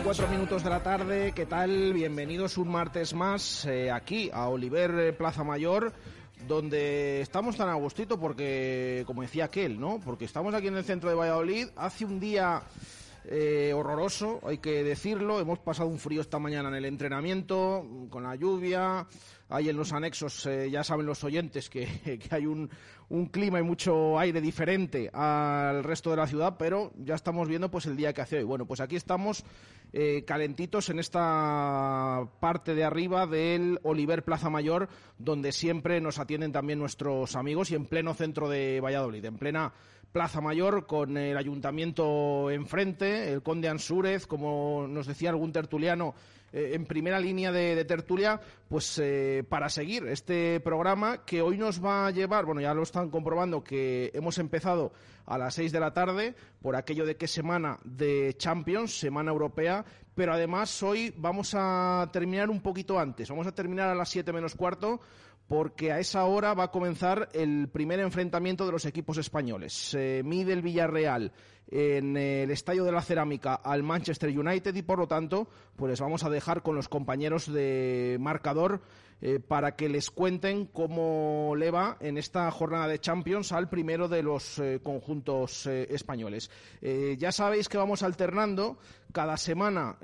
Seis y cuatro minutos de la tarde, ¿qué tal? Bienvenidos un martes más eh, aquí a Oliver eh, Plaza Mayor, donde estamos tan a gustito porque, como decía aquel, ¿no? Porque estamos aquí en el centro de Valladolid, hace un día eh, horroroso, hay que decirlo, hemos pasado un frío esta mañana en el entrenamiento, con la lluvia, Ahí en los anexos eh, ya saben los oyentes que, hay un, un, clima y mucho aire diferente al resto de la ciudad, pero ya estamos viendo pues el día que hace hoy. Bueno, pues aquí estamos eh, calentitos en esta parte de arriba del Oliver Plaza Mayor, donde siempre nos atienden también nuestros amigos y en pleno centro de Valladolid, en plena Plaza Mayor con el ayuntamiento enfrente, el conde Ansúrez, como nos decía algún tertuliano, eh, en primera línea de, tertulia, pues eh, para seguir este programa que hoy nos va a llevar, bueno, ya lo están comprobando que hemos empezado a las seis de la tarde por aquello de que semana de Champions, semana europea, pero además hoy vamos a terminar un poquito antes, vamos a terminar a las siete menos cuarto porque a esa hora va a comenzar el primer enfrentamiento de los equipos españoles. Se mide el Villarreal en el Estadio de la Cerámica al Manchester United y por lo tanto, pues vamos a dejar con los compañeros de marcador eh, para que les cuenten cómo le va en esta jornada de Champions al primero de los eh, conjuntos eh, españoles. Ya sabéis que vamos alternando cada semana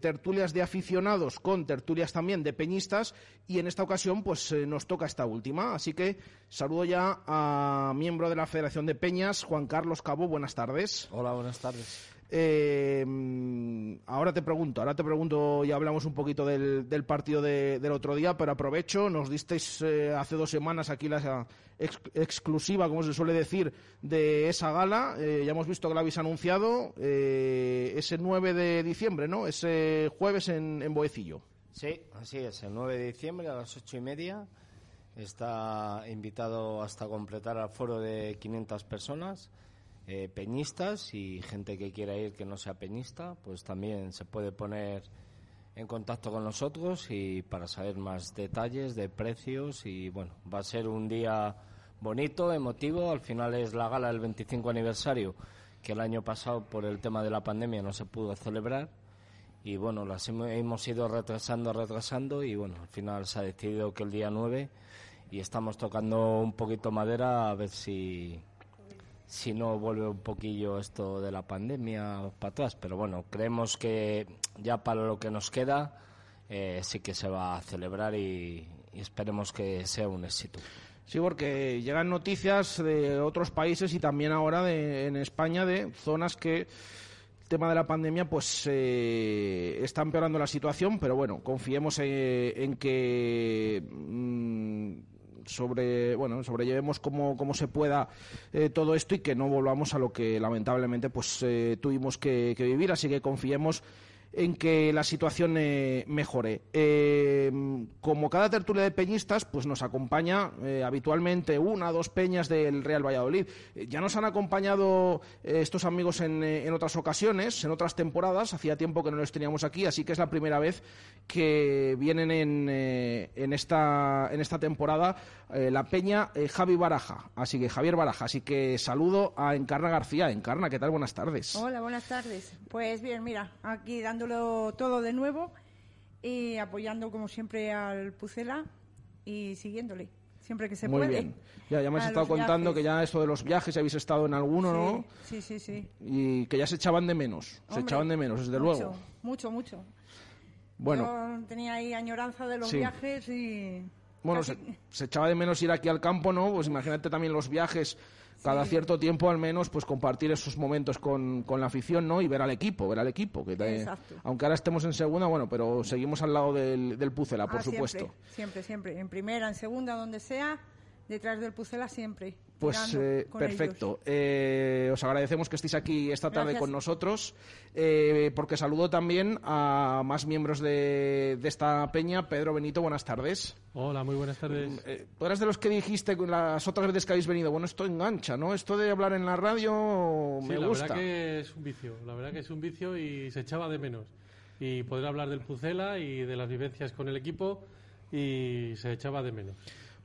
tertulias de aficionados con tertulias también de peñistas y en esta ocasión pues nos toca esta última. Así que saludo ya a miembro de la Federación de Peñas, Juan Carlos Cabo. Buenas tardes. Hola, buenas tardes. Eh, ahora te pregunto, ahora te pregunto y hablamos un poquito del, del partido de, del otro día, pero aprovecho, nos disteis eh, hace dos semanas aquí la ex, exclusiva, como se suele decir, de esa gala. Eh, ya hemos visto que la habéis anunciado eh, ese 9 de diciembre, ¿no? Ese jueves en, en Boecillo. Sí, así es, el 9 de diciembre a las ocho y media. Está invitado hasta completar al foro de 500 personas eh, peñistas y gente que quiera ir que no sea peñista, pues también se puede poner en contacto con nosotros y para saber más detalles de precios y bueno, va a ser un día bonito, emotivo, al final es la gala del 25 aniversario que el año pasado por el tema de la pandemia no se pudo celebrar. Y bueno, las hemos ido retrasando, retrasando y bueno, al final se ha decidido que el día 9 y estamos tocando un poquito madera a ver si si no vuelve un poquillo esto de la pandemia para atrás. Pero bueno, creemos que ya para lo que nos queda eh, sí que se va a celebrar y, esperemos que sea un éxito. Sí, porque llegan noticias de otros países y también ahora de, en España de zonas que el tema de la pandemia pues eh, está empeorando la situación, pero bueno, confiemos en, en que mmm, sobre bueno sobrellevemos como, se pueda eh, todo esto y que no volvamos a lo que lamentablemente pues eh, tuvimos que, que, vivir. Así que confiemos en que la situación eh, mejore. Eh, como cada tertulia de peñistas, pues nos acompaña eh, habitualmente una o dos peñas del Real Valladolid. Eh, ya nos han acompañado eh, estos amigos en, en otras ocasiones, en otras temporadas. Hacía tiempo que no los teníamos aquí, así que es la primera vez que vienen en, en, esta, en esta temporada la peña Javi Baraja. Así que Javier Baraja. Así que saludo a Encarna García. Encarna, ¿qué tal? Buenas tardes. Hola, buenas tardes. Pues bien, mira, aquí dándolo todo de nuevo y apoyando como siempre al Pucela y siguiéndole, siempre que se Muy puede. bien. Ya, ya me has estado contando viajes. que ya esto de los viajes, habéis estado en alguno, ¿no? Sí, sí, sí. Y que ya se echaban de menos. se Hombre, echaban de menos, desde mucho, luego. Mucho, mucho. Bueno, Yo tenía ahí añoranza de los Sí. viajes y... bueno se, se echaba de menos ir aquí al campo, ¿no? Pues imagínate también los viajes. Cada Sí. cierto tiempo, al menos, pues compartir esos momentos con, con la afición, ¿no? Y ver al equipo, ver al equipo. Que te- aunque ahora estemos en segunda, bueno, pero seguimos al lado del, del Pucela, por Ah, supuesto. Siempre, siempre, siempre. En primera, en segunda, donde sea, detrás del Pucela siempre. Pues eh, perfecto. Eh, os agradecemos que estéis aquí esta tarde Gracias. con nosotros, eh, porque saludo también a más miembros de, de esta peña. Pedro Benito, buenas tardes. Hola, muy buenas tardes. Eh, tú eras de los que dijiste con las otras veces que habéis venido, bueno, esto engancha, ¿no? Esto de hablar en la radio Sí, me la gusta. verdad que es un vicio, la verdad que es un vicio y se echaba de menos. Y poder hablar del Pucela y de las vivencias con el equipo y se echaba de menos.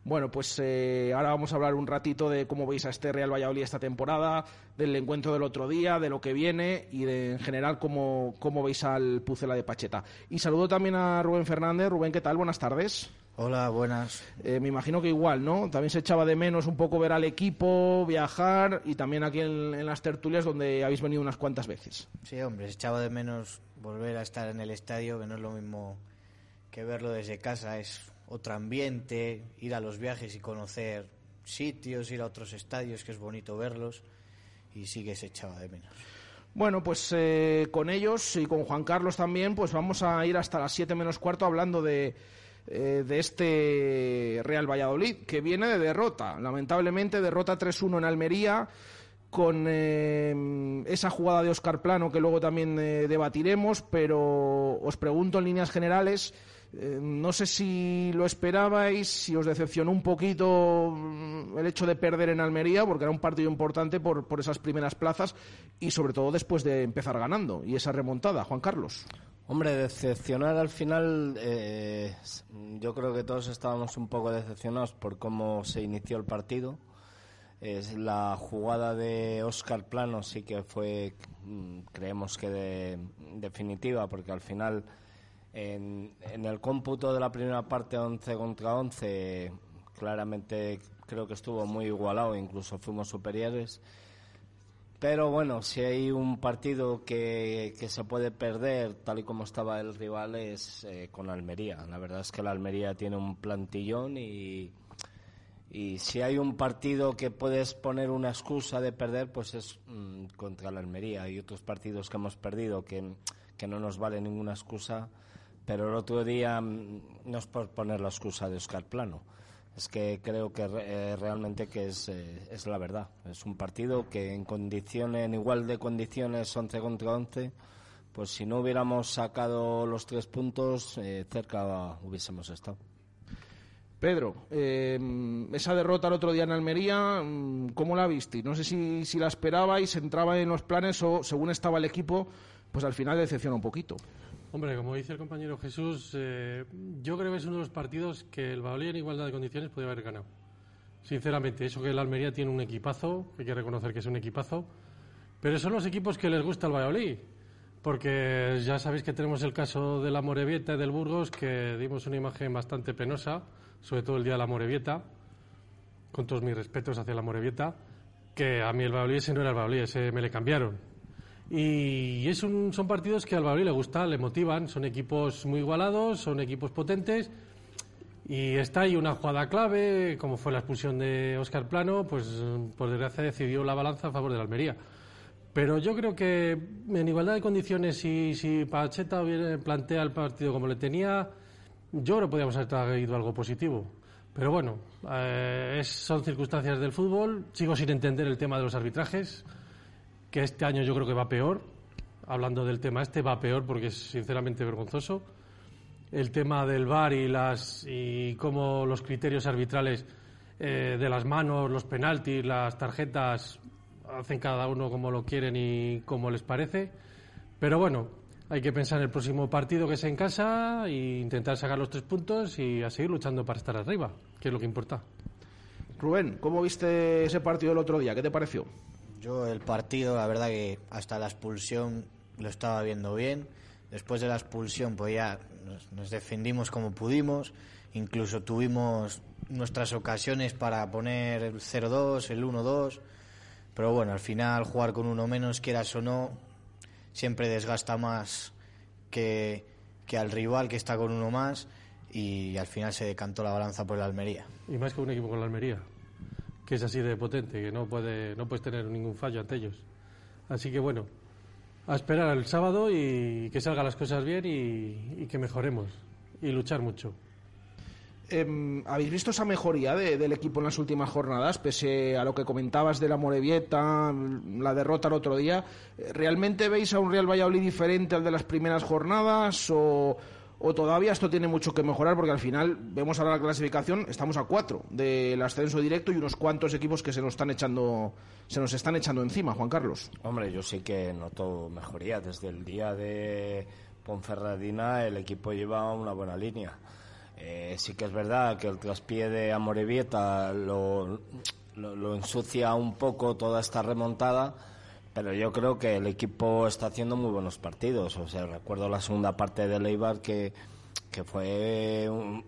Bueno, pues eh, ahora vamos a hablar un ratito de cómo veis a este Real Valladolid esta temporada, del encuentro del otro día, de lo que viene y de, en general cómo, cómo veis al Pucela de Pacheta. Y saludo también a Rubén Fernández. Rubén, ¿qué tal? Buenas tardes. Hola, buenas. Eh, me imagino que igual, ¿no? También se echaba de menos un poco ver al equipo, viajar y también aquí en, en las tertulias donde habéis venido unas cuantas veces. Sí, hombre, se echaba de menos volver a estar en el estadio, que no es lo mismo que verlo desde casa, es otro ambiente, ir a los viajes y conocer sitios, ir a otros estadios, que es bonito verlos, y sí que se de menos. Bueno, pues eh, con ellos y con Juan Carlos también, pues vamos a ir hasta las 7 menos cuarto hablando de, eh, de este Real Valladolid, que viene de derrota. Lamentablemente, derrota 3-1 en Almería, con eh, esa jugada de Oscar Plano que luego también debatiremos, pero os pregunto en líneas generales. Eh, no sé si lo esperabais, si os decepcionó un poquito mm, el hecho de perder en Almería, porque era un partido importante por, por esas primeras plazas y sobre todo después de empezar ganando y esa remontada. Juan Carlos. Hombre, decepcionar al final, eh, yo creo que todos estábamos un poco decepcionados por cómo se inició el partido. Es la jugada de Oscar Plano sí que fue, mm, creemos que de- definitiva, porque al final en, el cómputo de la primera parte 11 contra 11 claramente creo que estuvo muy igualado, incluso fuimos superiores. Pero bueno, si hay un partido que, se puede perder, tal y como estaba el rival, es eh, con Almería. La verdad es que la Almería tiene un plantillón y, si hay un partido que puedes poner una excusa de perder, pues es mm, contra la Almería. Hay otros partidos que hemos perdido que no nos vale ninguna excusa, pero el otro día mm, no es por poner la excusa de Oscar Plano. Es que creo que eh, realmente que es, eh, es la verdad. Es un partido que en condiciones, en igual de condiciones 11 contra 11, pues si no hubiéramos sacado los tres puntos, eh, cerca hubiésemos estado. Pedro, eh, esa derrota el otro día en Almería, mm, ¿cómo la viste? No sé si, si la esperabais, entraba en los planes o según estaba el equipo, pues al final decepciona un poquito. Hombre, como dice el compañero Jesús, eh, yo creo que es uno de los partidos que el Valladolid en igualdad de condiciones podría haber ganado. Sinceramente, eso que el Almería tiene un equipazo, hay que reconocer que es un equipazo, pero son los equipos que les gusta el Valladolid. Porque ya sabéis que tenemos el caso de la Morevieta y del Burgos, que dimos una imagen bastante penosa, sobre todo el día de la Morevieta, con todos mis respetos hacia la Morevieta, que a mí el Valladolid ese no era el Valladolid, ese me le cambiaron. Y es un- son partidos que al Valladolid le gustan, le motivan, son equipos muy igualados, son equipos potentes. Y está ahí una jugada clave, como fue la expulsión de Óscar Plano, pues por desgracia decidió la balanza a favor de la Almería. Pero yo creo que en igualdad de condiciones, si, si Pacheta plantea el partido como le tenía, yo creo que podríamos haber traído algo positivo. Pero bueno, eh, es- son circunstancias del fútbol. Sigo sin entender el tema de los arbitrajes, que este año yo creo que va peor. hablando del tema este, va peor porque es sinceramente vergonzoso. El tema del VAR y, las, y cómo los criterios arbitrales eh, de las manos, los penaltis, las tarjetas, hacen cada uno como lo quieren y como les parece. Pero bueno, hay que pensar en el próximo partido que es en casa e intentar sacar los tres puntos y a seguir luchando para estar arriba, que es lo que importa. Rubén, ¿cómo viste ese partido el otro día? ¿Qué te pareció? Yo el partido, la verdad que hasta la expulsión lo estaba viendo bien. Después de la expulsión, pues ya nos, defendimos como pudimos. Incluso tuvimos nuestras ocasiones para poner el 0-2, el 1-2. Pero bueno, al final jugar con uno menos, quieras o no, siempre desgasta más que, que al rival que está con uno más. Y al final se decantó la balanza por el Almería. Y más que un equipo con la Almería, que es así de potente, que no, puede, no puedes tener ningún fallo ante ellos. Así que bueno, a esperar el sábado y que salgan las cosas bien y, que mejoremos y luchar mucho. Em, ¿Habéis visto esa mejoría de- del equipo en las últimas jornadas, pese a lo que comentabas de la Morevieta, la derrota el otro día? Eh, ¿Realmente veis a un Real Valladolid diferente al de las primeras jornadas o, o todavía esto tiene mucho que mejorar? Porque al final, vemos ahora la clasificación, estamos a cuatro del ascenso directo y unos cuantos equipos que se nos están echando, se nos están echando encima, Juan Carlos. Hombre, yo sí que noto mejoría. Desde el día de Ponferradina el equipo lleva una buena línea. Eh, sí que es verdad que el traspié de Amorebieta lo, lo, lo ensucia un poco toda esta remontada, pero yo creo que el equipo está haciendo muy buenos partidos. O sea, recuerdo la segunda parte de Leibar que, que fue un-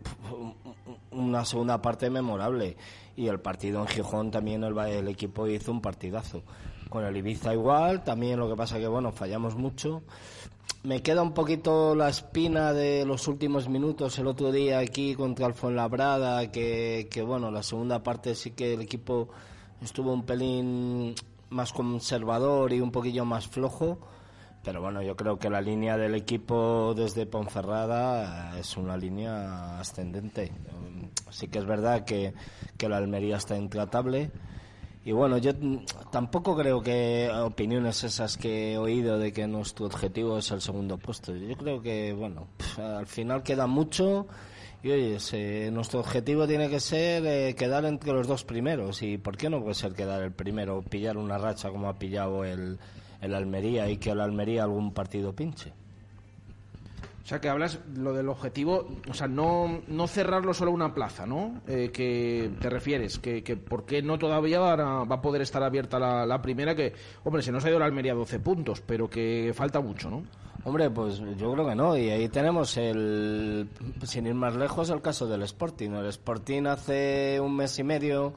una segunda parte memorable. Y el partido en Gijón también el, el equipo hizo un partidazo. Con el Ibiza igual, también lo que pasa que, bueno, fallamos mucho. Me queda un poquito la espina de los últimos minutos el otro día aquí contra el Fuenlabrada, que, que bueno, la segunda parte sí que el equipo estuvo un pelín más conservador y un poquillo más flojo. Pero bueno, yo creo que la línea del equipo desde Ponferrada es una línea ascendente. Um, Sí que es verdad que, que la Almería está intratable. Y bueno, yo mm, tampoco creo que opiniones esas que he oído de que nuestro objetivo es el segundo puesto. Yo creo que, bueno, al final queda mucho. Y oye, nuestro objetivo tiene que ser eh, quedar entre los dos primeros. ¿Y por qué no puede ser quedar el primero, pillar una racha como ha pillado el, el Almería y que el Almería algún partido pinche? O sea, que hablas lo del objetivo, o sea, no, no cerrarlo solo a una plaza, ¿no? Eh, que te refieres, que, que por qué no todavía va a, va a poder estar abierta la, la primera, que, hombre, se nos ha ido la Almería 12 puntos, pero que falta mucho, ¿no? Hombre, pues yo creo que no. Y ahí tenemos el, sin ir más lejos, el caso del Sporting. El Sporting hace un mes y medio,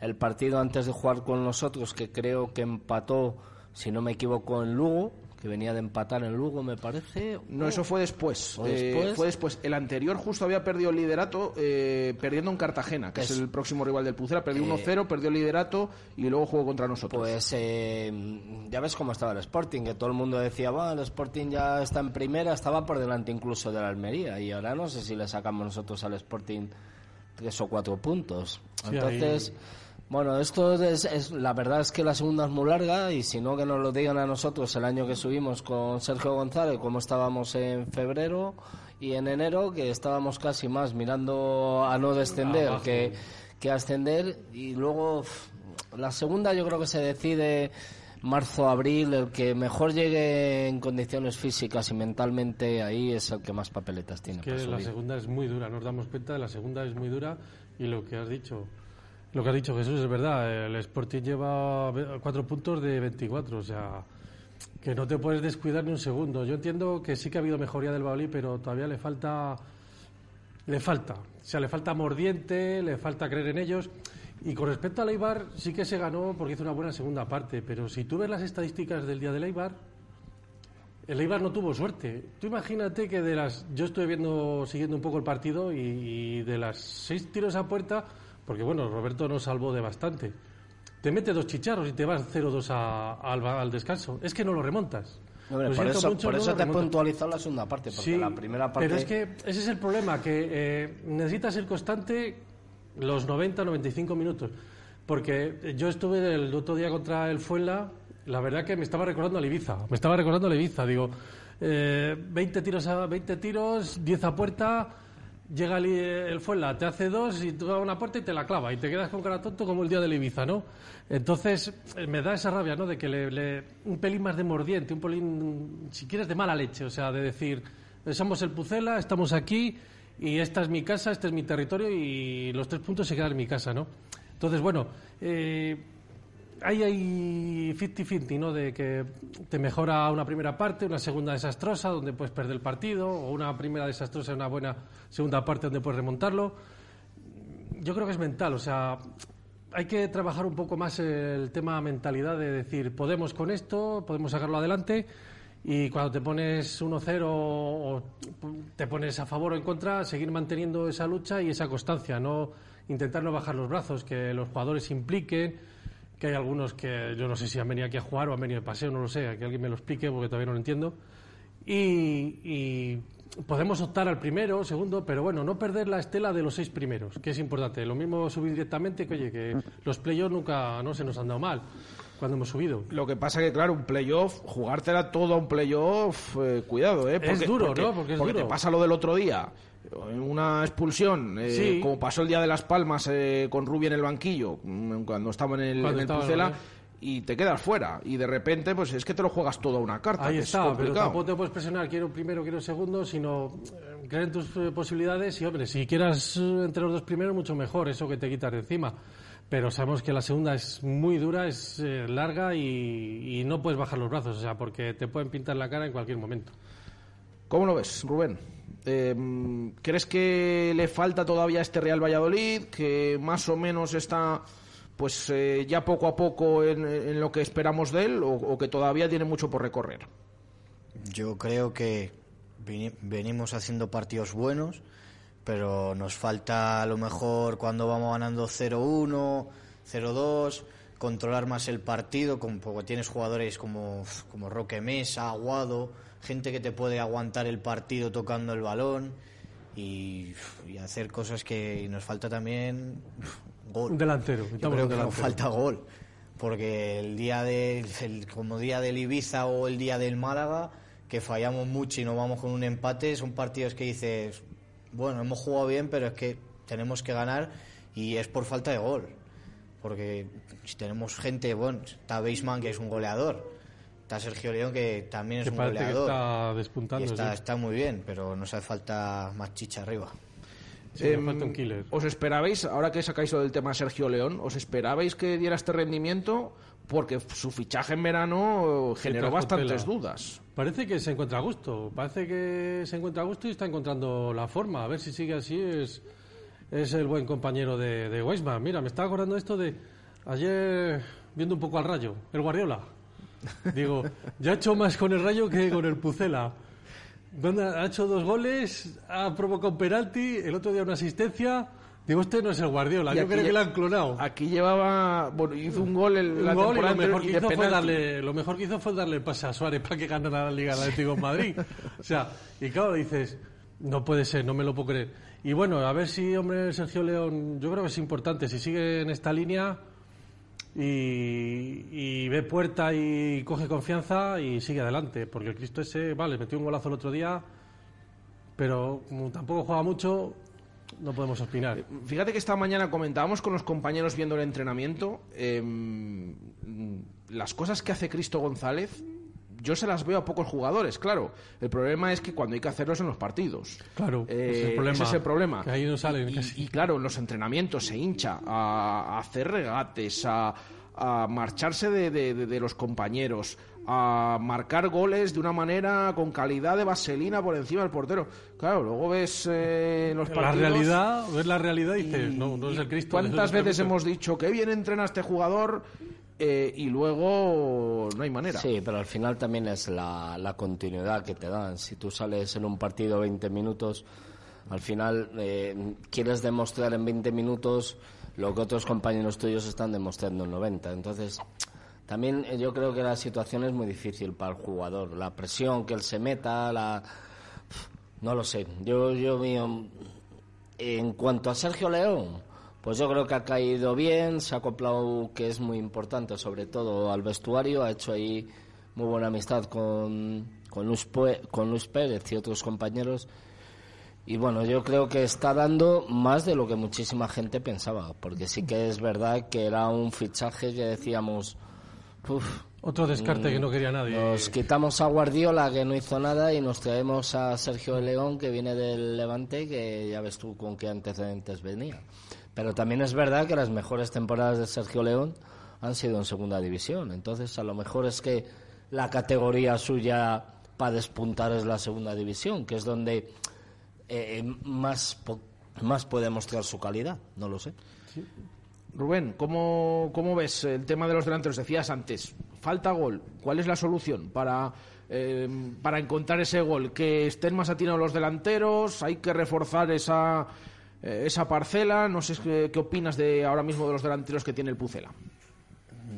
el partido antes de jugar con nosotros, que creo que empató, si no me equivoco, en Lugo, que venía de empatar en Lugo, me parece. No, eso fue después. ¿Fue Eh, después? fue después. El anterior justo había perdido el liderato eh, perdiendo en Cartagena, que es, Es- el próximo rival del Pucera. Perdió Eh, 1-0, perdió el liderato y luego jugó contra nosotros. Pues eh, ya ves cómo estaba el Sporting, que todo el mundo decía, va, el Sporting ya está en primera, estaba por delante incluso de la Almería, y ahora no sé si le sacamos nosotros al Sporting tres o cuatro puntos. Sí, Entonces, ahí- bueno, esto es, es- la verdad es que la segunda es muy larga, y si no que nos lo digan a nosotros el año que subimos con Sergio González, como estábamos en febrero y en enero, que estábamos casi más mirando a no descender que, que ascender, y luego la segunda yo creo que se decide marzo, abril, el que mejor llegue en condiciones físicas y mentalmente ahí es el que más papeletas tiene. que para la segunda es muy dura, nos damos cuenta, la segunda es muy dura y lo que has dicho, lo que has dicho Jesús es verdad, el Sporting lleva cuatro puntos de 24, o sea, que no te puedes descuidar ni un segundo. Yo entiendo que sí que ha habido mejoría del Baolí, pero todavía le falta, le falta, o sea, le falta mordiente, le falta creer en ellos. Y con respecto al Eibar, sí que se ganó porque hizo una buena segunda parte, pero si tú ves las estadísticas del día del Eibar, el Eibar no tuvo suerte. Tú imagínate que de las. Yo estuve viendo, siguiendo un poco el partido y, y de las seis tiros a puerta, porque bueno, Roberto nos salvó de bastante. Te mete dos chicharros y te vas 0-2 a- al, al descanso. Es que no lo remontas. Hombre, Lo por eso, mucho, por no eso lo te he puntualizado la segunda parte, porque Sí, la primera parte... Pero es que ese es el problema, que eh, necesitas ser constante los 90, 95 minutos. Porque yo estuve el otro día contra el Fuenla la verdad que me estaba recordando a Ibiza. Me estaba recordando a Ibiza. Digo, eh, 20 tiros a 20 tiros, 10 a puerta. Llega el, el Fuenla, te hace dos y tú a una puerta y te la clava y te quedas con cara tonto como el día del Ibiza, ¿no? Entonces eh, me da esa rabia, ¿no? De que le, un pelín más de mordiente, un pelín, si quieres, de mala leche, o sea, de decir, somos el Pucela, estamos aquí y esta es mi casa, este es mi territorio y los tres puntos se quedan en mi casa, ¿no? Entonces, bueno, eh, ahí hay 50-50, ¿no? De que te mejora una primera parte, una segunda desastrosa, donde puedes perder el partido, o una primera desastrosa y una buena segunda parte donde puedes remontarlo. Yo creo que es mental, o sea, hay que trabajar un poco más el tema mentalidad de decir, podemos con esto, podemos sacarlo adelante. Y cuando te pones 1-0 o te pones a favor o en contra, seguir manteniendo esa lucha y esa constancia, no intentar no bajar los brazos, que los jugadores impliquen, que hay algunos que yo no sé si han venido aquí a jugar o han venido de paseo, no lo sé, que alguien me lo explique porque todavía no lo entiendo. Y, y podemos optar al primero, segundo, pero bueno, no perder la estela de los seis primeros, que es importante. Lo mismo subir directamente, que oye, que los playoffs nunca no se nos han dado mal cuando hemos subido. Lo que pasa que, claro, un playoff, jugártela todo a un playoff, eh, cuidado, ¿eh? Es duro, ¿no? Porque es te duro. pasa lo del otro día, una expulsión, eh, Sí. como pasó el día de Las Palmas eh, con Rubi en el banquillo, mm, cuando estaba en el, en el Pucela, y te quedas fuera. Y de repente, pues es que te lo juegas todo a una carta. Ahí que es está, pero tampoco te puedes presionar, quiero primero, quiero segundo, sino eh, creer en tus eh, posibilidades y, hombre, si quieras eh, entre los dos primeros, mucho mejor, eso que te quitas de encima. Pero sabemos que la segunda es muy dura, es eh, larga y, y no puedes bajar los brazos, o sea, porque te pueden pintar la cara en cualquier momento. ¿Cómo lo ves, Rubén? Eh, ¿Crees que le falta todavía este Real Valladolid? ¿Que más o menos está pues eh, ya poco a poco en, en lo que esperamos de él? ¿O, que todavía tiene mucho por recorrer? Yo creo que venimos haciendo partidos buenos, pero nos falta a lo mejor cuando vamos ganando 0-1, 0-2, controlar más el partido, como porque tienes jugadores como, como Roque Mesa, Aguado, gente que te puede aguantar el partido tocando el balón y, y hacer cosas que nos falta también gol. Un delantero, Yo creo que nos falta gol. Porque el día de, el- como día del Ibiza o el día del Málaga, que fallamos mucho y nos vamos con un empate, son partidos que dices, bueno, hemos jugado bien, pero es que tenemos que ganar y es por falta de gol. Porque si tenemos gente, bueno, está Beisman, que es un goleador, está Sergio León, que también es Que un que goleador. está despuntando, Y está, sí. está muy bien, pero nos hace falta más chicha arriba. Sí, nos falta un killer. ¿Os esperabais, ahora que sacáis lo del tema Sergio León, ¿os esperabais que diera este rendimiento? Porque su fichaje en verano generó bastantes dudas. Parece que se encuentra a gusto, parece que se encuentra a gusto y está encontrando la forma. A ver si sigue así, es, es el buen compañero de, de Weisman. Mira, me estaba acordando esto de ayer viendo un poco al rayo, el Guardiola. Digo, ya ha hecho más con el rayo que con el Pucela. Ha hecho dos goles, ha provocado un penalti, el otro día una asistencia. Digo, este no es el Guardiola, Y yo creo que lo han clonado. Aquí llevaba, bueno, hizo un gol el, la gol y temporada lo mejor, que y hizo fue darle, lo mejor que hizo fue darle pase a Suárez para que ganara la Liga Atlético de Madrid. O sea, y claro, dices, no puede ser, no me lo puedo creer. Y bueno, a ver si, hombre, Sergio León, yo creo que es importante, si sigue en esta línea y, ve puerta y coge confianza y sigue adelante, porque el Cristo ese, vale, metió un golazo el otro día, pero como tampoco juega mucho, no podemos opinar. Fíjate que esta mañana comentábamos con los compañeros viendo el entrenamiento em, las cosas que hace Cristo González. Yo se las veo a pocos jugadores, claro. El problema es que cuando hay que hacerlos en los partidos. Claro, Eh, ese es el problema. ese es el problema. Que ahí no salen Y, casi. y claro, en los entrenamientos se hincha a, a hacer regates, a, a marcharse de, de- de- de los compañeros, a marcar goles de una manera con calidad de vaselina por encima del portero. Claro, luego ves eh, los La partidos... realidad, ves la realidad y dices, y- no, no es el Cristo. ¿Cuántas no es el veces hemos dicho que bien entrena este jugador eh, y luego no hay manera? Sí, pero al final también es la, continuidad que te dan. Si tú sales en un partido 20 minutos, al final eh, quieres demostrar en 20 minutos lo que otros compañeros tuyos están demostrando en 90. Entonces, también eh, yo creo que la situación es muy difícil para el jugador. La presión que él se meta, la... No lo sé. Yo, yo mío, en cuanto a Sergio León, pues yo creo que ha caído bien, se ha acoplado, que es muy importante, sobre todo al vestuario, ha hecho ahí muy buena amistad con, con, Luis, Pue- con Luis Pérez y otros compañeros. Y bueno, yo creo que está dando más de lo que muchísima gente pensaba, porque sí que es verdad que era un fichaje que decíamos, "Uf, Otro descarte Mm, que no quería nadie. nos quitamos a Guardiola, que no hizo nada, y nos traemos a Sergio León, que viene del Levante, que ya ves tú con qué antecedentes venía. Pero también es verdad que las mejores temporadas de Sergio León han sido en segunda división. Entonces, a lo mejor es que la categoría suya para despuntar es la segunda división, que es donde eh, más, más puede mostrar su calidad. No lo sé. Rubén, ¿cómo, ¿cómo ves el tema de los delanteros? Decías antes, falta gol. ¿Cuál es la solución para, eh, para encontrar ese gol? ¿Que estén más atinados los delanteros? ¿Hay que reforzar esa, eh, esa parcela? No sé qué, qué opinas de ahora mismo de los delanteros que tiene el Pucela.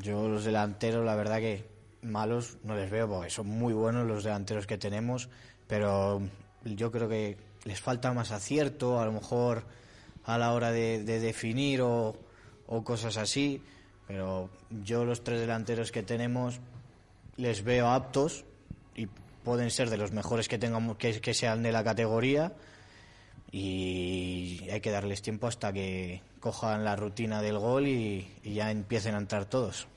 Yo los delanteros, la verdad que malos no les veo, porque son muy buenos los delanteros que tenemos, pero yo creo que les falta más acierto, a lo mejor a la hora de, de definir o, cosas así, pero yo los tres delanteros que tenemos les veo aptos y pueden ser de los mejores que tengamos que sean de la categoría y hay que darles tiempo hasta que cojan la rutina del gol y, ya empiecen a entrar todos.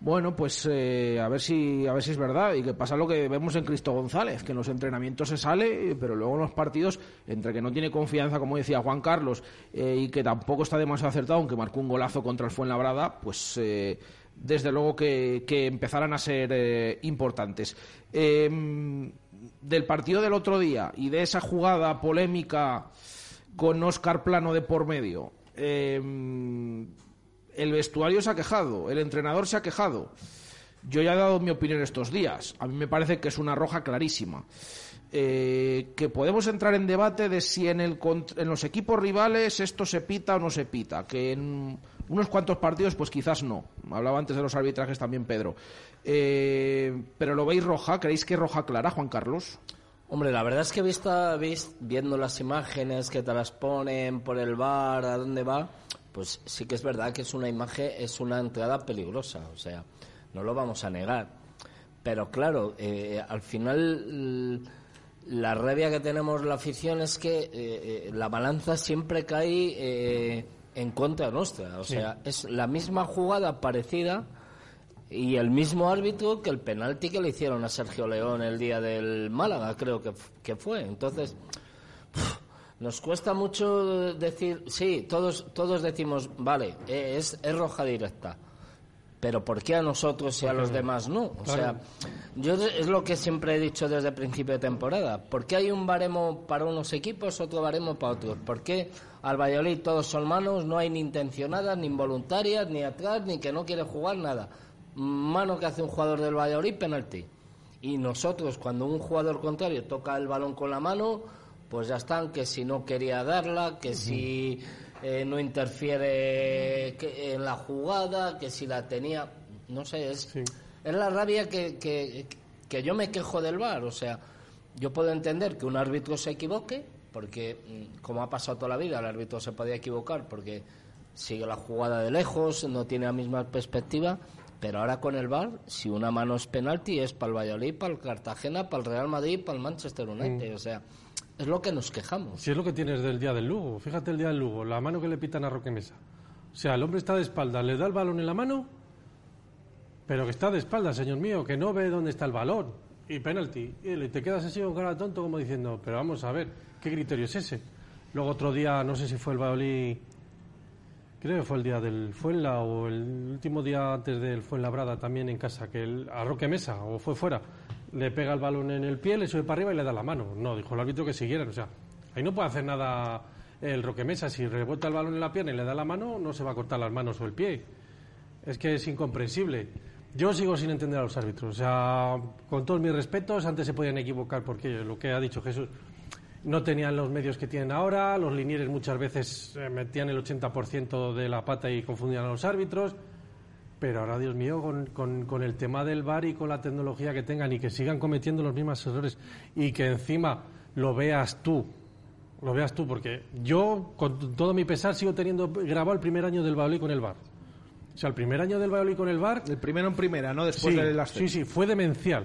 Bueno, pues eh, a ver si a ver si es verdad y que pasa lo que vemos en Cristo González, que en los entrenamientos se sale, pero luego en los partidos, entre que no tiene confianza, como decía Juan Carlos, eh, y que tampoco está demasiado acertado, aunque marcó un golazo contra el Fuenlabrada, pues eh, desde luego que, que empezarán a ser eh, importantes. Del partido del otro día y de esa jugada polémica con Oscar Plano de por medio. eh, el vestuario se ha quejado, el entrenador se ha quejado. Yo ya he dado mi opinión estos días. A mí me parece que es una roja clarísima. Eh, que podemos entrar en debate de si en, el, en los equipos rivales esto se pita o no se pita. Que en unos cuantos partidos, pues quizás no. Hablaba antes de los arbitrajes también Pedro. Eh, pero lo veis roja, ¿creéis que roja clara, Juan Carlos? Hombre, la verdad es que vista, vis- viendo las imágenes que te las ponen por el bar, a dónde va, pues sí que es verdad que es una imagen, es una entrada peligrosa, o sea, no lo vamos a negar. Pero claro, eh, al final la rabia que tenemos la afición es que eh, eh, la balanza siempre cae eh, en contra nuestra, o Sí. sea, es la misma jugada parecida y el mismo árbitro que el penalti que le hicieron a Sergio León el día del Málaga, creo que, que fue. Entonces, nos cuesta mucho decir, sí, todos, todos decimos, vale, eh, es, es roja directa. Pero ¿por qué a nosotros y a los demás no? O Claro. sea, yo es lo que siempre he dicho desde el principio de temporada. ¿Por qué hay un baremo para unos equipos, otro baremo para otros? ¿Por qué al Valladolid todos son manos, no hay ni intencionadas, ni involuntarias, ni atrás, ni que no quiere jugar nada? Mano que hace un jugador del Valladolid, penalti. Y nosotros, cuando un jugador contrario toca el balón con la mano, pues ya están, que si no quería darla, que si eh, no interfiere que- en la jugada, que si la tenía, no sé, es, Sí. es la rabia que, que, que yo me quejo del VAR, o sea, yo puedo entender que un árbitro se equivoque, porque mm, como ha pasado toda la vida, el árbitro se podía equivocar porque sigue la jugada de lejos, no tiene la misma perspectiva, pero ahora con el VAR, si una mano es penalti, es para el Valladolid, para el Cartagena, para el Real Madrid, para el Manchester United, o sea, es lo que nos quejamos. Si es lo que tienes del día del Lugo. Fíjate el día del Lugo, la mano que le pitan a Roque Mesa. O sea, el hombre está de espaldas, le da el balón en la mano, pero que está de espaldas, señor mío, que no ve dónde está el balón. Y penalti. Y te quedas así con cara tonto como diciendo, pero vamos a ver, ¿qué criterio es ese? Luego otro día, no sé si fue el Valladolid, creo que fue el día del Fuenla o el último día antes del Fuenlabrada también en casa, que el, a Roque Mesa, o fue fuera, le pega el balón en el pie, le sube para arriba y le da la mano. No, dijo el árbitro que siguieran. O sea, ahí no puede hacer nada el Roque Mesa. Si rebota el balón en la pierna y le da la mano, no se va a cortar las manos o el pie. Es que es incomprensible. Yo sigo sin entender a los árbitros. O sea, con todos mis respetos, antes se podían equivocar porque lo que ha dicho Jesús, no tenían los medios que tienen ahora, los linieres muchas veces metían el 80% de la pata y confundían a los árbitros. Pero ahora, Dios mío, con, con- con el tema del VAR y con la tecnología que tengan y que sigan cometiendo los mismos errores y que encima lo veas tú, lo veas tú, porque yo, con todo mi pesar, sigo teniendo grabado el primer año del Valladolid con el bar. O sea, el primer año del Valladolid con el bar. El primero en primera, ¿no? Después sí, del sí, sí, fue demencial.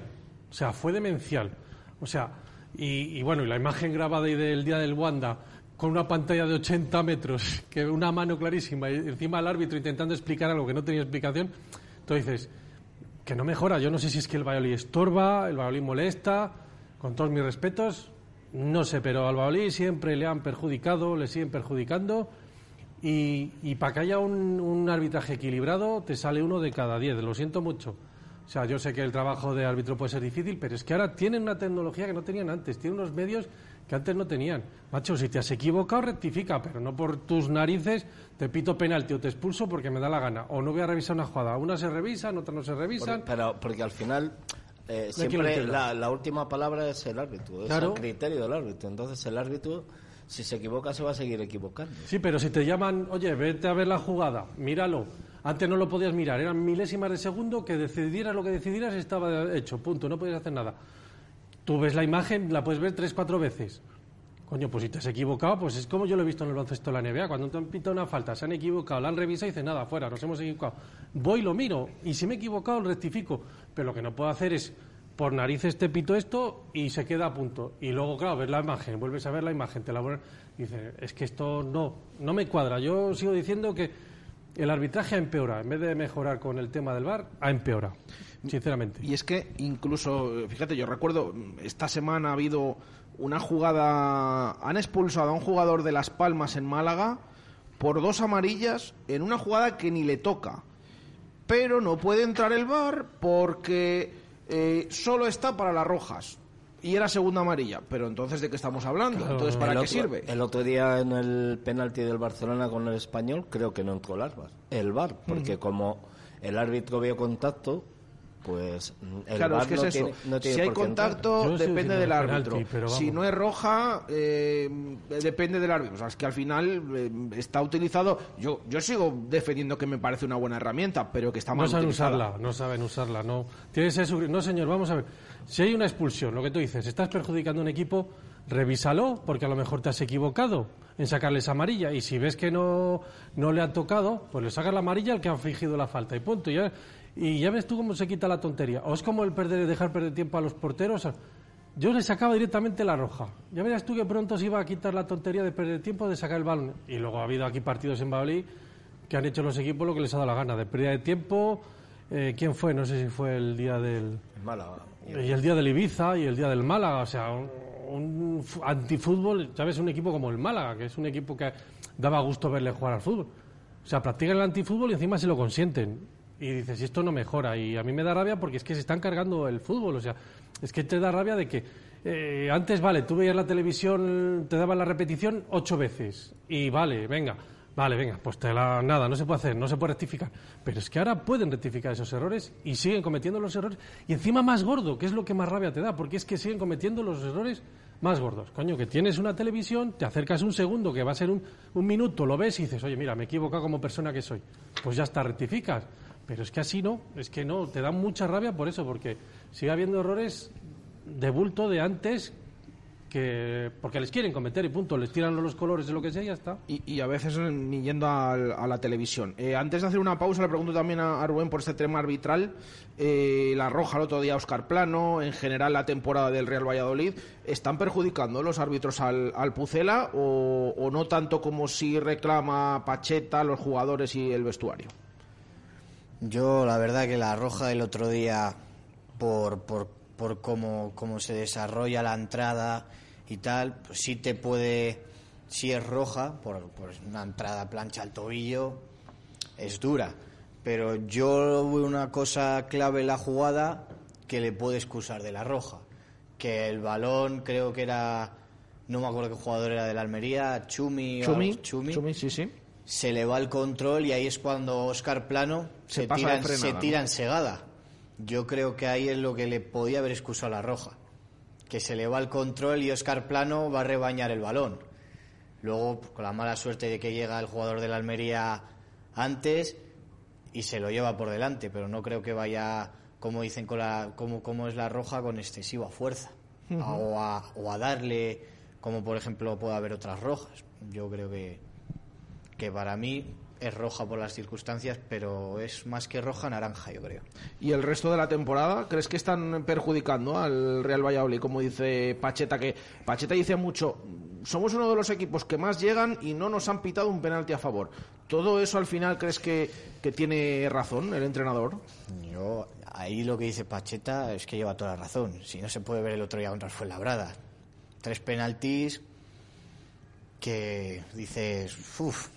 O sea, fue demencial. O sea, y, y bueno, y la imagen grabada ahí del día del Wanda con una pantalla de 80 metros, que una mano clarísima, y encima el árbitro intentando explicar algo que no tenía explicación. Entonces que no mejora. Yo no sé si es que el Valladolid estorba, el Valladolid molesta, con todos mis respetos, no sé, pero al Valladolid siempre le han perjudicado, le siguen perjudicando. Y, y para que haya un, un arbitraje equilibrado, te sale uno de cada diez. Lo siento mucho. O sea, yo sé que el trabajo de árbitro puede ser difícil, pero es que ahora tienen una tecnología que no tenían antes, tienen unos medios que antes no tenían. Macho, si te has equivocado, rectifica, pero no por tus narices te pito penalti o te expulso porque me da la gana. O no voy a revisar una jugada. Una se revisan, otra no se revisan. Por- pero porque al final eh, siempre la, la última palabra es el árbitro, es el criterio del árbitro. Entonces el árbitro, si se equivoca, se va a seguir equivocando. Sí, pero si te llaman, oye, vete a ver la jugada, míralo. Antes no lo podías mirar, eran milésimas de segundo que decidieras lo que decidieras estaba hecho, punto, no podías hacer nada. Tú ves la imagen, la puedes ver tres, cuatro veces. Coño, pues si te has equivocado, pues es como yo lo he visto en el baloncesto de la NBA. Cuando te han pitado una falta, se han equivocado, la han revisado y dicen, nada, fuera, nos hemos equivocado. Voy, lo miro, y si me he equivocado, lo rectifico. Pero lo que no puedo hacer es, por narices te pito esto y se queda a punto. Y luego, claro, ves la imagen, vuelves a ver la imagen, te la vuelves... y dices, es que esto no, no me cuadra. Yo sigo diciendo que el arbitraje ha empeorado. En vez de mejorar con el tema del VAR, ha empeorado. Sinceramente. Y es que incluso, fíjate, yo recuerdo, esta semana ha habido una jugada, han expulsado a un jugador de Las Palmas en Málaga por dos amarillas en una jugada que ni le toca. Pero no puede entrar el VAR porque eh, solo está para las rojas. Y era segunda amarilla. Pero entonces, ¿de qué estamos hablando? Entonces, ¿para el qué otro, sirve? El otro día en el penalti del Barcelona con el español, creo que no entró el VAR, el VAR porque como el árbitro vio contacto, pues el Claro, es que es no, eso. tiene, no tiene si hay contacto, depende del penalti, árbitro. pero Si no es roja, eh, depende del árbitro. O sea, es que al final eh, está utilizado. Yo, yo sigo defendiendo que me parece una buena herramienta, pero que está mal No saben utilizada. usarla, no saben usarla, no. Tienes sugri- No, señor, vamos a ver. Si hay una expulsión, lo que tú dices, estás perjudicando a un equipo, revísalo, porque a lo mejor te has equivocado en sacarles amarilla. Y si ves que no, no le han tocado, pues le sacas la amarilla al que ha fingido la falta y punto. Y ya, y ya ves tú cómo se quita la tontería. O es como el perder, dejar perder tiempo a los porteros. Yo le sacaba directamente la roja. Ya verás tú que pronto se iba a quitar la tontería de perder tiempo de sacar el balón. Y luego ha habido aquí partidos en Bablí que han hecho los equipos lo que les ha dado la gana, de pérdida de tiempo. Eh, ¿Quién fue? No sé si fue el día del. Málaga. Y el día del Ibiza y el día del Málaga. O sea, un, un antifútbol, ¿sabes? Un equipo como el Málaga, que es un equipo que daba gusto verle jugar al fútbol. O sea, practican el antifútbol y encima se lo consienten. Y dices, esto no mejora. Y a mí me da rabia porque es que se están cargando el fútbol. O sea, es que te da rabia de que eh, antes, vale, tú veías la televisión, te daban la repetición ocho veces. Y vale, venga, vale, venga, pues te la, nada, no se puede hacer, no se puede rectificar. Pero es que ahora pueden rectificar esos errores y siguen cometiendo los errores. Y encima más gordo, que es lo que más rabia te da, porque es que siguen cometiendo los errores más gordos. Coño, que tienes una televisión, te acercas un segundo, que va a ser un, minuto, lo ves y dices, oye, mira, me he como persona que soy. Pues ya está, rectificas. Pero es que así no, es que no, te da mucha rabia por eso, porque sigue habiendo errores de bulto de antes que porque les quieren cometer y punto, les tiran los colores de lo que sea y ya está. Y, y a veces ni yendo al- a, la televisión. Eh, antes de hacer una pausa, le pregunto también a, a Rubén por este tema arbitral. Eh, la roja el otro día, Oscar Plano, en general la temporada del Real Valladolid. ¿Están perjudicando los árbitros al, al Pucela o, o no tanto como si reclama Pacheta, los jugadores y el vestuario? Yo, la verdad, que la roja el otro día, por, por, por cómo, cómo se desarrolla la entrada y tal, pues sí te puede. Si es roja, por, por una entrada plancha al tobillo, es dura. Pero yo veo una cosa clave en la jugada que le puede excusar de la roja. Que el balón, creo que era. No me acuerdo qué jugador era de la Almería, Chumi. o Chumi, algo- Chumi Chumi, sí, sí. Se le va el control y ahí es cuando Oscar Plano Se tira, en- frenada, se ¿no? tira en segada. Yo creo que ahí es lo que le podía haber excusado la roja. Que se le va el control y Oscar Plano va a rebañar el balón. Luego, pues, con la mala suerte de que llega el jugador de la Almería antes y se lo lleva por delante, pero no creo que vaya, como dicen, con la, como, como es la roja, con excesiva fuerza. o, a, o a darle como por ejemplo puede haber otras rojas. Yo creo que, que para mí es roja por las circunstancias, pero es más que roja, naranja, yo creo. ¿Y el resto de la temporada crees que están perjudicando al Real Valladolid? Como dice Pacheta, que Pacheta dice mucho, somos uno de los equipos que más llegan y no nos han pitado un penalti a favor. ¿Todo eso al final crees que, que tiene razón el entrenador? Yo, ahí lo que dice Pacheta es que lleva toda la razón. Si no se puede ver el otro día contra el Fuenlabrada. Tres penaltis que dices, uff,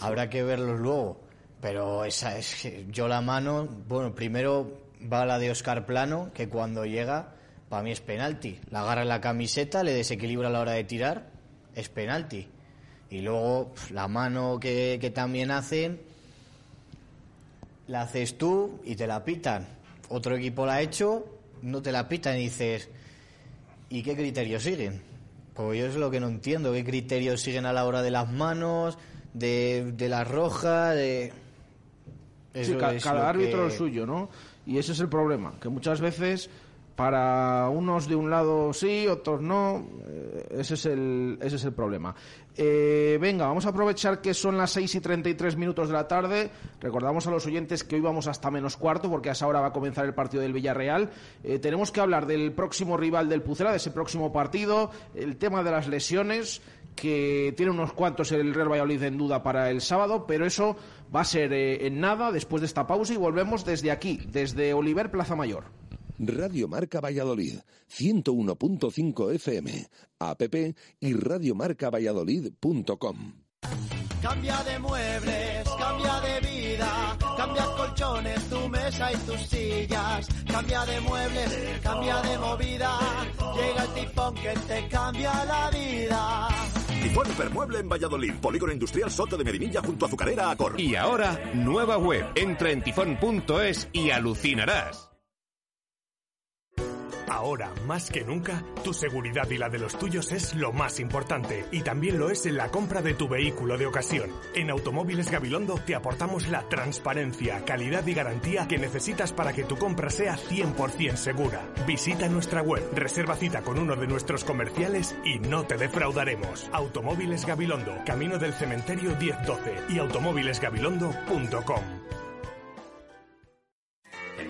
habrá que verlos luego. Pero esa es yo la mano, bueno, primero va la de Oscar Plano, que cuando llega, para mí es penalti. La agarra la camiseta, le desequilibra a la hora de tirar, es penalti. Y luego la mano que, que también hacen, la haces tú y te la pitan. Otro equipo la ha hecho, no te la pitan y dices, ¿y qué criterios siguen? Pues yo es lo que no entiendo, qué criterios siguen a la hora de las manos, de, de la roja, de... Sí, ca- cada árbitro que- suyo, ¿no? Y ese es el problema, que muchas veces para unos de un lado sí, otros no. eh, Ese es el, ese es el problema. Eh, venga, vamos a aprovechar que son las 6 y 33 minutos de la tarde. Recordamos a los oyentes que hoy vamos hasta menos cuarto, porque a esa hora va a comenzar el partido del Villarreal. Eh, tenemos que hablar del próximo rival del Pucela, de ese próximo partido, el tema de las lesiones que tiene unos cuantos el Real Valladolid en duda para el sábado, pero eso va a ser eh, en nada después de esta pausa y volvemos desde aquí, desde Oliver Plaza Mayor. Radio Marca Valladolid, 101.5 FM, app y radiomarcavalladolid.com. Cambia de muebles, cambia de vida, cambia colchones, tu mesa y tus sillas. Cambia de muebles, cambia de movida, llega el tifón que te cambia la vida. Tifón Hipermueble en Valladolid, Polígono Industrial Soto de Medinilla junto a Azucarera Acor. Y ahora, nueva web. Entra en tifón.es y alucinarás. Ahora, más que nunca, tu seguridad y la de los tuyos es lo más importante y también lo es en la compra de tu vehículo de ocasión. En Automóviles Gabilondo te aportamos la transparencia, calidad y garantía que necesitas para que tu compra sea 100% segura. Visita nuestra web, reserva cita con uno de nuestros comerciales y no te defraudaremos. Automóviles Gabilondo, Camino del Cementerio 1012 y automóvilesgabilondo.com.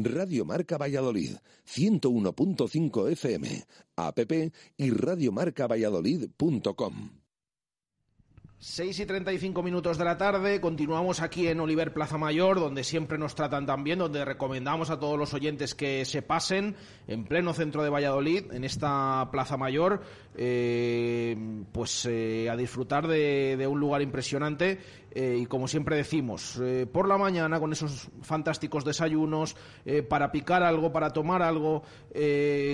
Radio Marca Valladolid, 101.5 FM, app y radiomarcavalladolid.com. 6 y 35 minutos de la tarde, continuamos aquí en Oliver Plaza Mayor, donde siempre nos tratan tan bien, donde recomendamos a todos los oyentes que se pasen en pleno centro de Valladolid, en esta Plaza Mayor, eh, pues eh, a disfrutar de, de un lugar impresionante eh, y como siempre decimos, eh, por la mañana con esos fantásticos desayunos, eh, para picar algo, para tomar algo,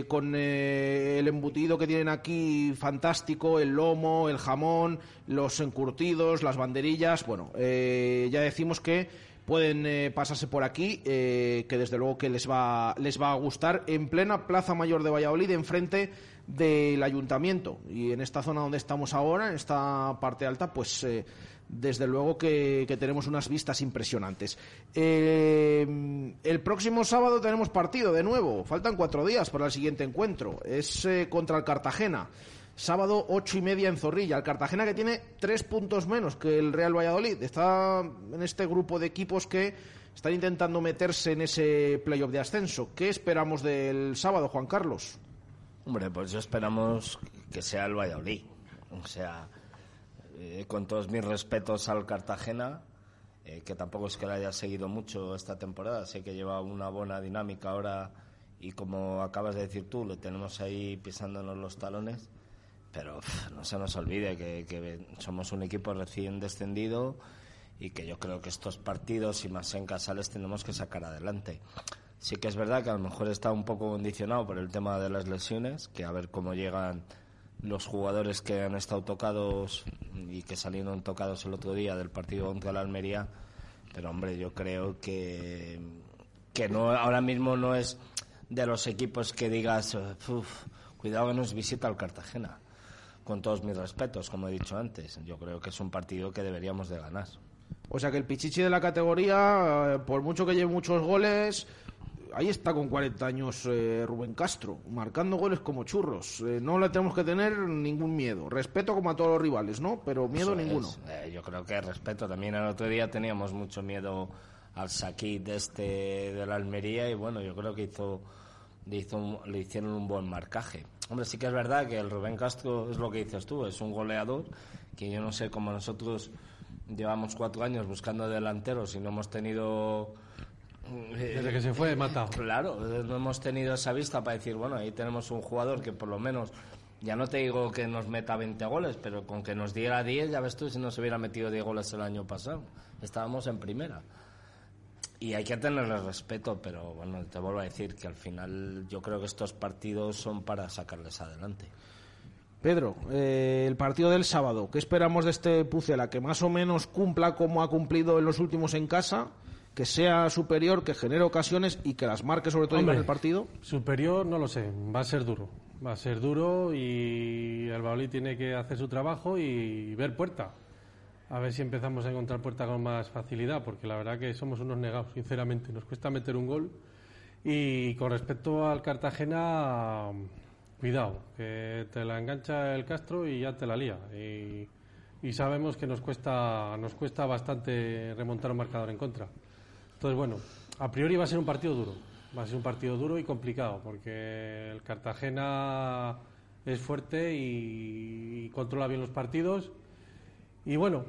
con el embutido que tienen aquí fantástico, el lomo, el jamón, los encurtidos, las banderillas, bueno, ya decimos que pueden pasarse por aquí, que desde luego que les va, les va a gustar, en plena Plaza Mayor de Valladolid, enfrente del ayuntamiento. Y en esta zona donde estamos ahora, en esta parte alta, pues desde luego que, tenemos unas vistas impresionantes. Eh, el próximo sábado tenemos partido de nuevo, faltan cuatro días para el siguiente encuentro, es eh, contra el Cartagena. Sábado ocho y media en Zorrilla. El Cartagena que tiene tres puntos menos que el Real Valladolid. Está en este grupo de equipos que están intentando meterse en ese playoff de ascenso. ¿Qué esperamos del sábado, Juan Carlos? Hombre, pues yo esperamos que sea el Valladolid. O sea, eh, con todos mis respetos al Cartagena, eh, que tampoco es que lo haya seguido mucho esta temporada, sé que lleva una buena dinámica ahora y como acabas de decir tú, lo tenemos ahí pisándonos los talones, pero uf, no se nos olvide que, que somos un equipo recién descendido y que yo creo que estos partidos y más en casa les tenemos que sacar adelante. Sí que es verdad que a lo mejor está un poco condicionado por el tema de las lesiones, que a ver cómo llegan los jugadores que han estado tocados y que salieron tocados el otro día del partido contra la Almería, Pero hombre, yo creo que, que no, ahora mismo no es de los equipos que digas, "Uf, cuidado que nos visita el Cartagena. Con todos mis respetos, como he dicho antes. Yo creo que es un partido que deberíamos de ganar. O sea que el pichichi de la categoría, eh, por mucho que lleve muchos goles, ahí está con 40 años eh, Rubén Castro, marcando goles como churros. Eh, no le tenemos que tener ningún miedo. Respeto como a todos los rivales, ¿no? Pero miedo Eso es. ninguno. Eh, yo creo que respeto. También el otro día teníamos mucho miedo al Saquí de este de la Almería y bueno, yo creo que hizo, le, hizo un- le hicieron un buen marcaje. Hombre, sí que es verdad que el Rubén Castro es lo que dices tú, es un goleador que yo no sé cómo nosotros llevamos cuatro años buscando delanteros y no hemos tenido Desde que se fue, mata. Claro, no hemos tenido esa vista para decir, bueno, ahí tenemos un jugador que por lo menos, ya no te digo que nos meta 20 goles, pero con que nos diera 10, ya ves tú si nos hubiera metido 10 goles el año pasado. Estábamos en primera. Y hay que tenerle respeto, pero bueno, te vuelvo a decir que al final yo creo que estos partidos son para sacarles adelante. Pedro, eh, el partido del sábado, ¿qué esperamos de este Pucela? Que más o menos cumpla como ha cumplido en los últimos en casa, que sea superior, que genere ocasiones y que las marque sobre todo en el partido. Superior, no lo sé. Va a ser duro. Va a ser duro y el Baolí tiene que hacer su trabajo y ver puerta. A ver si empezamos a encontrar puerta con más facilidad, porque la verdad que somos unos negados, sinceramente. Nos cuesta meter un gol. Y con respecto al Cartagena, cuidado, que te la engancha el Castro y ya te la lía. Y, y sabemos que nos cuesta, nos cuesta bastante remontar un marcador en contra. Entonces, bueno, a priori va a ser un partido duro. Va a ser un partido duro y complicado, porque el Cartagena es fuerte y, y controla bien los partidos. Y bueno,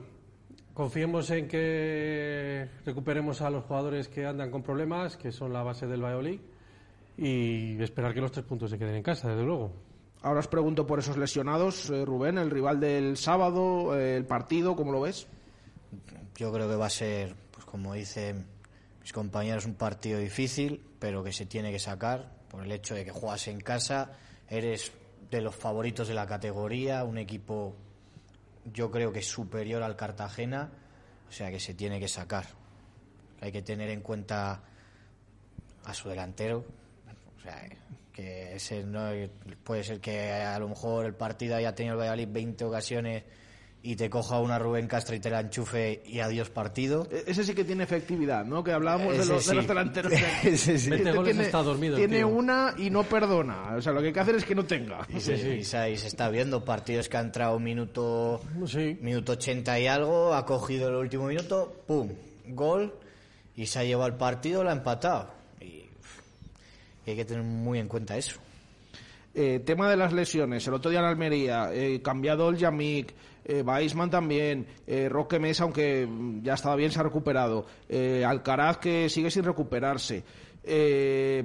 confiemos en que recuperemos a los jugadores que andan con problemas, que son la base del Valladolid, y esperar que los tres puntos se queden en casa, desde luego. Ahora os pregunto por esos lesionados, eh, Rubén, el rival del sábado, eh, el partido, ¿cómo lo ves? Yo creo que va a ser, pues como dicen mis compañeros, un partido difícil, pero que se tiene que sacar por el hecho de que juegas en casa, eres de los favoritos de la categoría, un equipo yo creo que superior al Cartagena, o sea que se tiene que sacar. Hay que tener en cuenta a su delantero, o sea, que ese no puede ser que a lo mejor el partido haya tenido el Valladolid 20 ocasiones y te coja una Rubén Castro y te la enchufe y adiós partido. E- Ese sí que tiene efectividad, ¿no? Que hablábamos de los, de sí. los delanteros. Ese sí. Este Mete goles, tiene, está dormido Tiene tío. una y no perdona. O sea, lo que hay que hacer es que no tenga. Y, se, y se- y se está viendo partidos que ha entrado minuto, minuto 80 y algo, ha cogido el último minuto, ¡pum! Gol y se ha llevado el partido, lo ha empatado. Y, y hay que tener muy en cuenta eso. Eh, tema de las lesiones, el otro día en Almería, eh, cambiado el Yamik, eh, también, eh, Roque Mesa, aunque mm, ya estaba bien, se ha recuperado, eh, Alcaraz que sigue sin recuperarse, eh,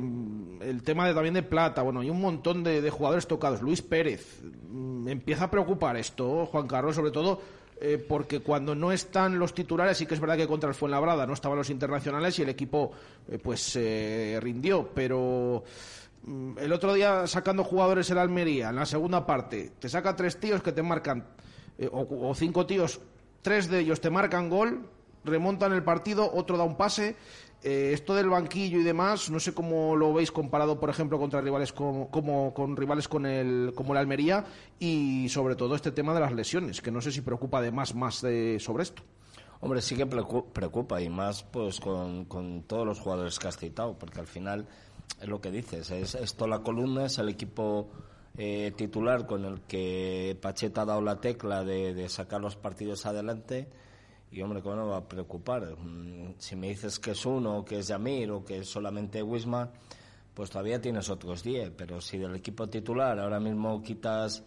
el tema de, también de Plata, bueno, hay un montón de, jugadores tocados, Luis Pérez, mm, empieza a preocupar esto, Juan Carlos, sobre todo eh, porque cuando no están los titulares, sí que es verdad que contra el Fuenlabrada no estaban los internacionales y el equipo eh, pues eh, rindió, pero mm, el otro día sacando jugadores en Almería, en la segunda parte, te saca tres tíos que te marcan, eh, o, cinco tíos, tres de ellos te marcan gol, remontan el partido, otro da un pase. Eh, esto del banquillo y demás, no sé cómo lo veis comparado, por ejemplo, contra rivales como, como con rivales con el, como el Almería y sobre todo este tema de las lesiones, que no sé si preocupa además más de, sobre esto. Hombre, sí que preocu- preocupa y más pues con, con todos los jugadores que has citado, porque al final es lo que dices, es esto la columna, es el equipo eh, titular con el que Pacheta ha dado la tecla de, de sacar los partidos adelante y hombre, ¿cómo no va a preocupar? Mm, Si me dices que es uno, que es Yamir o que es solamente Wisma, pues todavía tienes otros 10, pero si del equipo titular ahora mismo quitas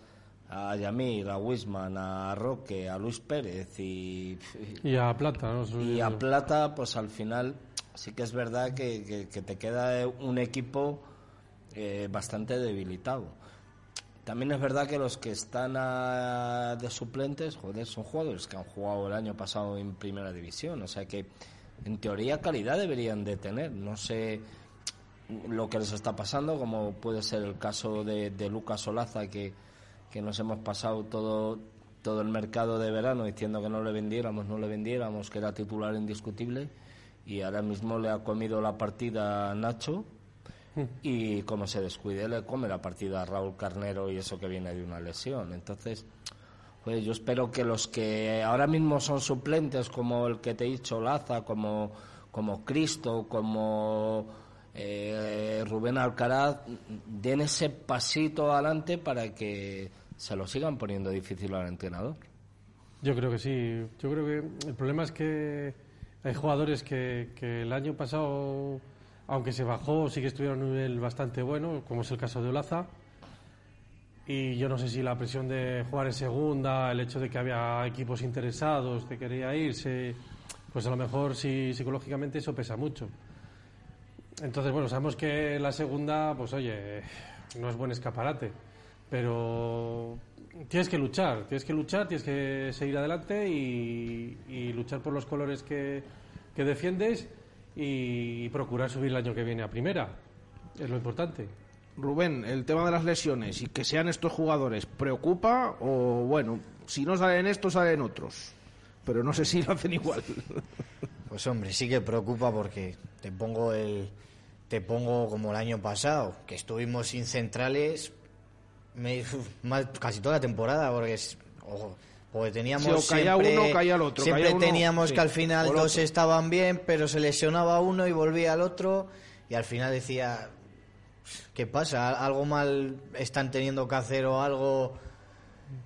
a Yamir, a Wisman, a Roque, a Luis Pérez y, Y a Plata, ¿no? y a Plata, pues al final sí que es verdad que, que- que te queda un equipo eh, bastante debilitado. También es verdad que los que están de suplentes, joder, son jugadores que han jugado el año pasado en primera división, o sea que en teoría calidad deberían de tener. No sé lo que les está pasando, como puede ser el caso de, de Lucas Olaza, que, que nos hemos pasado todo todo el mercado de verano diciendo que no le vendiéramos, no le vendiéramos, que era titular indiscutible y ahora mismo le ha comido la partida a Nacho y como se descuide le come la partida a Raúl Carnero y eso que viene de una lesión. Entonces, pues yo espero que los que ahora mismo son suplentes, como el que te he dicho, Laza, como, como Cristo, como eh, Rubén Alcaraz, den ese pasito adelante para que se lo sigan poniendo difícil al entrenador. Yo creo que sí. Yo creo que el problema es que hay jugadores que, que el año pasado, aunque se bajó, sí que estuvieron a un nivel bastante bueno, como es el caso de Olaza. Y yo no sé si la presión de jugar en segunda, el hecho de que había equipos interesados, que quería irse, pues a lo mejor sí, psicológicamente eso pesa mucho. Entonces, bueno, sabemos que la segunda, pues oye, no es buen escaparate, pero tienes que luchar, tienes que luchar, tienes que seguir adelante y, y luchar por los colores que, que defiendes y procurar subir el año que viene a primera. Es lo importante. Rubén, el tema de las lesiones y que sean estos jugadores, ¿preocupa o bueno, si no salen estos, salen otros? Pero no sé si lo hacen igual. Pues hombre, sí que preocupa porque te pongo el te pongo como el año pasado, que estuvimos sin centrales me- uf, más- casi toda la temporada porque es- ojo, porque teníamos Sí, o caía siempre, uno, caía el otro, siempre caía uno, teníamos sí, que al final dos estaban bien, pero se lesionaba uno y volvía al otro y al final decía ¿qué pasa? ¿Algo mal están teniendo que hacer o algo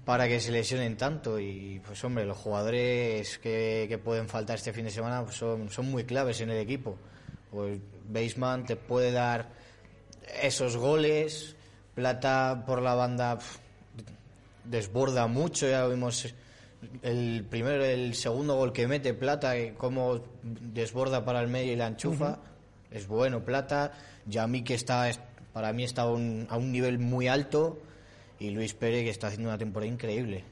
para que se lesionen tanto? Y pues hombre, los jugadores que, que pueden faltar este fin de semana pues, son, son muy claves en el equipo. Pues Baseman te puede dar esos goles, Plata por la banda desborda mucho, ya vimos el primero, el segundo gol que mete Plata, que cómo desborda para el medio y la enchufa, es bueno Plata, Yami que está, es- para mí está a un, a un nivel muy alto y Luis Pérez que está haciendo una temporada increíble.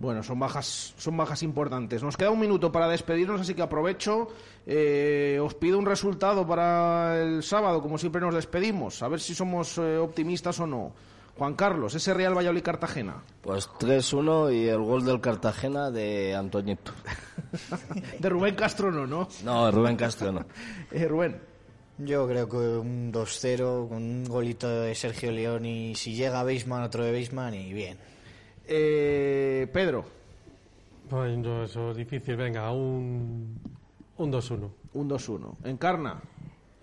Bueno, son bajas, son bajas importantes. Nos queda un minuto para despedirnos, así que aprovecho. Eh, os pido un resultado para el sábado, como siempre nos despedimos. A ver si somos eh, optimistas o no. Juan Carlos, ese Real Valladolid Cartagena. Pues 3-1 y el gol del Cartagena de Antoñito. De Rubén Castro no, ¿no? No, Rubén Castro no. Eh, Rubén. Yo creo que un 2-0 con un golito de Sergio León y si llega Beisman, otro de Beisman y bien. Eh, Pedro. Pues no, eso es difícil. Venga, un, un 2-1. Un 2-1. Encarna.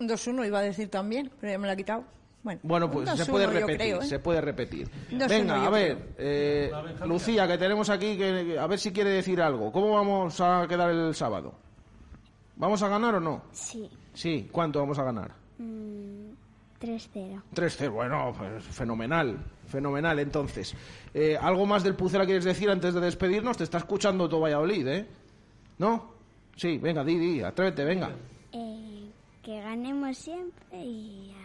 Un 2-1 iba a decir también, pero ya me lo ha quitado. Bueno, Bueno, pues un se 2-1 puede repetir, creo, ¿eh? se puede repetir. Un 2-1 Venga, a ver, eh, Lucía, que tenemos aquí, que a ver si quiere decir algo. ¿Cómo vamos a quedar el sábado? ¿Vamos a ganar o no? Sí. Sí, ¿cuánto vamos a ganar? Mm, 3-0. 3-0, bueno, pues fenomenal, fenomenal entonces. Eh, ¿Algo más del Pucela quieres decir antes de despedirnos? Te está escuchando todo Valladolid, ¿eh? ¿No? Sí, venga, di, di, atrévete, venga. Eh, que ganemos siempre y.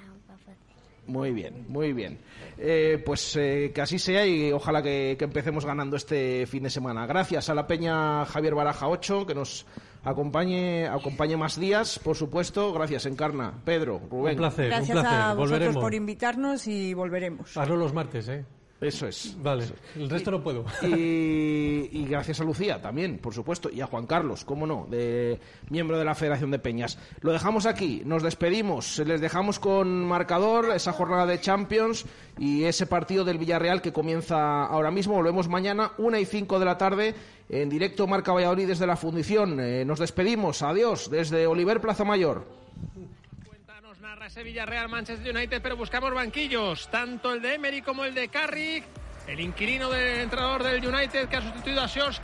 Muy bien, muy bien. Eh, pues eh, que así sea y ojalá que, que empecemos ganando este fin de semana. Gracias a la Peña Javier Baraja 8, que nos acompañe, acompañe más días, por supuesto. Gracias, Encarna, Pedro, Rubén. Un placer, Gracias un placer. a vosotros Volveremos. por invitarnos y volveremos. Hazlo los martes, ¿eh? Eso es. Vale, el resto no puedo. Y, y gracias a Lucía también, por supuesto, y a Juan Carlos, cómo no, de miembro de la Federación de Peñas. Lo dejamos aquí, nos despedimos, les dejamos con marcador esa jornada de Champions y ese partido del Villarreal que comienza ahora mismo. Volvemos mañana, una y cinco de la tarde, en directo Marca Valladolid desde la Fundición. Eh, nos despedimos, adiós, desde Oliver Plaza Mayor. Narra ese Villarreal Manchester United, pero buscamos banquillos, tanto el de Emery como el de Carrick, el inquilino del entrenador del United que ha sustituido a Sjorski.